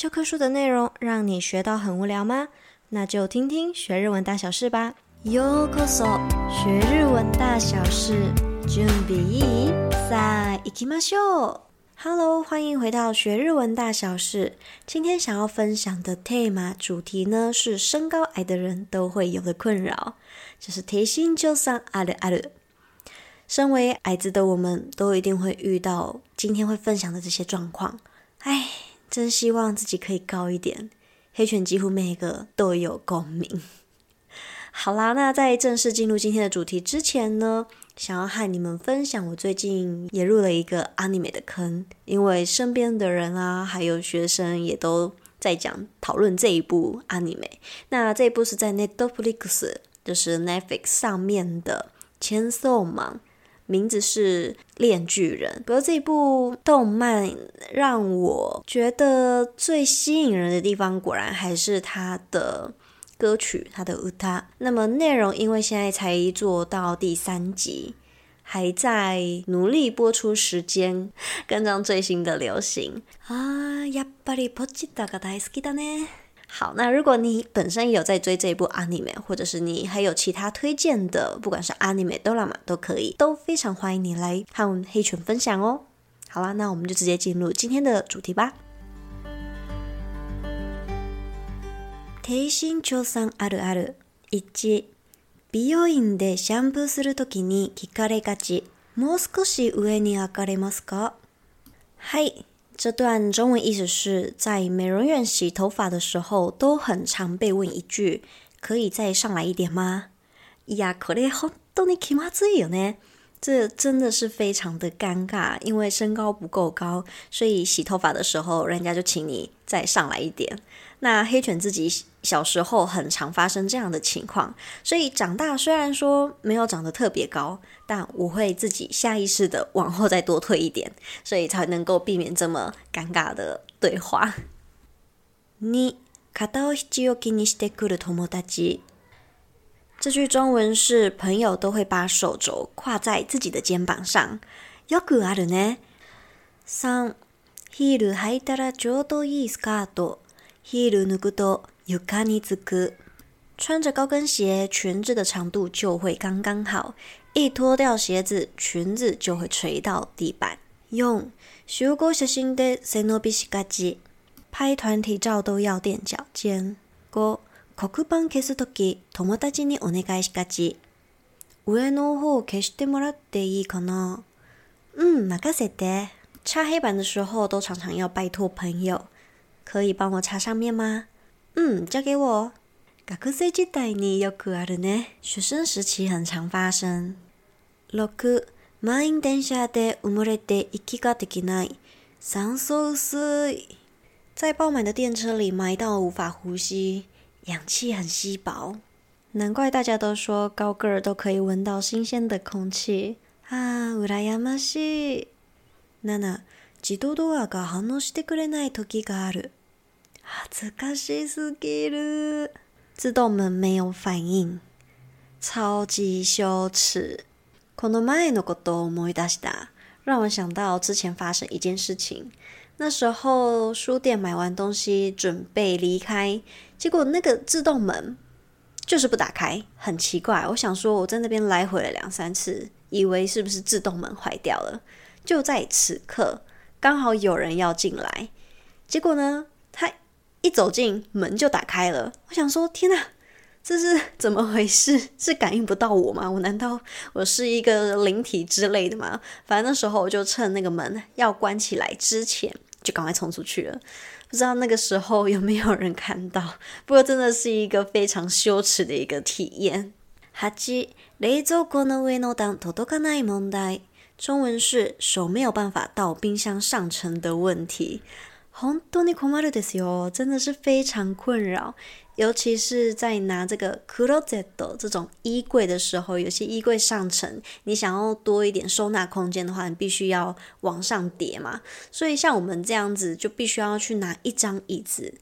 教科书的内容让你学到很无聊吗？那就听听学日文大小事吧。ようこそ，学日文大小事，准备いい？さあ、行きましょう。Hello，欢迎回到学日文大小事。今天想要分享的 tema 主题呢，是身高矮的人都会有的困扰，就是低身长さんあるある。身为矮子的我们，都一定会遇到今天会分享的这些状况。唉， 真希望自己可以高一点。黑犬几乎每一个都有共鸣。好啦，那在正式进入今天的主题之前呢，想要和你们分享，我最近也入了一个 anime 的坑，因为身边的人啊，还有学生也都在讲讨论这一部 anime。那这一部是在 Netflix，就是 Netflix 上面的《Chainsaw Man》，名字是《链锯人》。不过这一部动漫让我觉得最吸引人的地方，果然还是它的。歌曲，它的歌。那么内容，因为现在才做到第三集，还在努力播出时间，跟上最新的流行啊。やっぱりポチッタが大好きだね。 好，那如果你本身有在追这一部 anime，或者是你还有其他推荐的，不管是 anime、ドラマ都可以，都非常欢迎你来和黑犬分享哦。好啦，那我们就直接进入今天的主题吧。低身长さんあるある。1、美容院でシャンプーするときに闻かれがち。もう少し上に上がれますか？嗨， 这段中文意思是在美容院洗头发的时候，都很常被问一句：“可以再上来一点吗？”いや、これ本当に気まずいよね。 这真的是非常的尴尬，因为身高不够高，所以洗头发的时候，人家就请你再上来一点。那黑犬自己小时候很常发生这样的情况，所以长大虽然说没有长得特别高，但我会自己下意识的往后再多退一点，所以才能够避免这么尴尬的对话。你肩を必要気にしてくる友达。 这句中文是朋友都会把手肘挂在自己的肩膀上。よくあるね。三、ヒール履いたらちょうどいいスカート。ヒール脱ぐと床につく。穿着高跟鞋，裙子的长度就会刚刚好。一脱掉鞋子，裙子就会垂到地板。四、集合写真で背伸びしがち。拍团体照都要垫脚尖。五 黒板消すとき、友达にお愿いしがち。上の方を消してもらっていいかな？嗯，任せて。擦黑板的时候都常常要拜托朋友，可以帮我擦上面吗？嗯，交给我。学生时代によくあるね。学生时期很常发生。六、满员电车で埋もれて息ができない。酸素薄い。在爆满的电车里埋到无法呼吸。氧气很稀薄，难怪大家都说高个儿都可以闻到新鲜的空气啊！うらやましい。七、自动ドアが反応してくれない时がある。耻ずかしすぎる。自动门没有反应，超级羞耻。この前のことを思い出した，让我想到之前发生一件事情。 那时候书店买完东西准备离开，结果那个自动门就是不打开，很奇怪。我想说我在那边来回了两三次，以为是不是自动门坏掉了。就在此刻，刚好有人要进来，结果呢，他一走进门就打开了。我想说，天哪，这是怎么回事？是感应不到我吗？我难道我是一个灵体之类的吗？反正那时候我就趁那个门要关起来之前。就赶快冲出去了，不知道那个时候有没有人看到。不过真的是一个非常羞耻的一个体验。八、冷蔵库の上の段届かない问题。中文是手没有办法到冰箱上层的问题。本当に困るですよ，真的是非常困扰。 尤其是在拿这个クローゼット这种衣柜的时候，有些衣柜上层，你想要多一点收纳空间的话，你必须要往上叠嘛。所以像我们这样子，就必须要去拿一张椅子，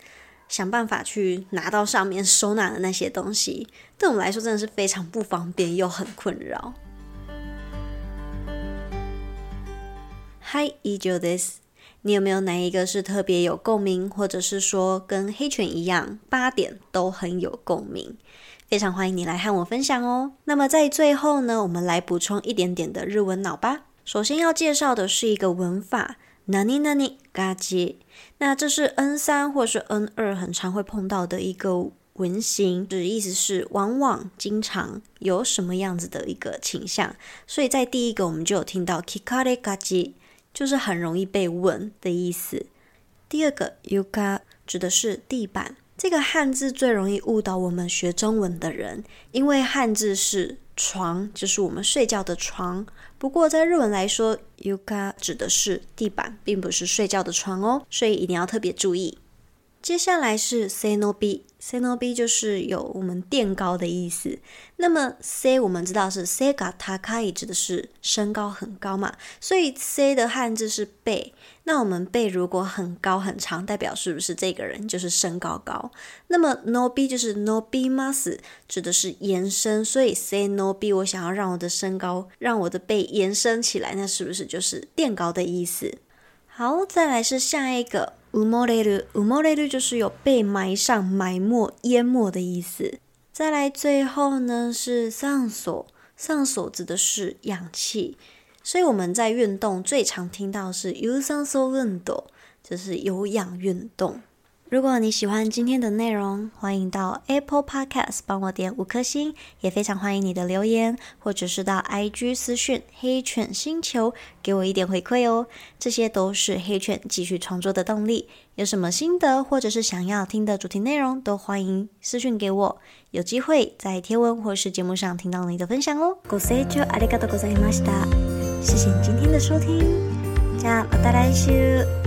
想办法去拿到上面收纳的那些东西。对我们来说，真的是非常不方便又很困扰。はい、以上です。 你有没有哪一个是特别有共鸣，或者是说跟黑犬一样，八点都很有共鸣？非常欢迎你来和我分享哦。那么在最后呢，我们来补充一点点的日文脑吧。首先要介绍的是一个文法，なになにがち。那这是 N 三或是 N 二很常会碰到的一个文型，就是意思是往往、经常有什么样子的一个倾向。所以在第一个我们就有听到闻かれがち。 就是很容易被问的意思。第二个，yuka 指的是地板。这个汉字最容易误导我们学中文的人，因为汉字是床，就是我们睡觉的床。不过在日文来说，yuka 指的是地板，并不是睡觉的床哦，所以一定要特别注意。接下来是 senobi，senobi 就是有我们垫高的意思。那么 se 我们知道是 se ga takai，指的是身高很高嘛，所以 se 的汉字是背。那我们背如果很高很长，代表是不是这个人就是身高高？那么 no b 就是 nobimasu，指的是延伸。所以 say no b 我想要让我的身高，让我的背延伸起来，那是不是就是垫高的意思？好，再来是下一个。埋もれる，埋もれる就是有被埋上、埋没、淹没的意思。再来，最后呢是酸素，酸素指的是氧气。所以我们在运动最常听到是有酸素运动，就是有氧运动。 如果你喜欢今天的内容，欢迎到 Apple Podcast 帮我点五颗星，也非常欢迎你的留言，或者是到 IG 私讯黑犬星球给我一点回馈哦，这些都是黑犬继续创作的动力。有什么心得或者是想要听的主题内容，都欢迎私讯给我，有机会在贴文或是节目上听到你的分享哦。ご清聴ありがとうございました，谢谢你今天的收听，じゃあまた来周。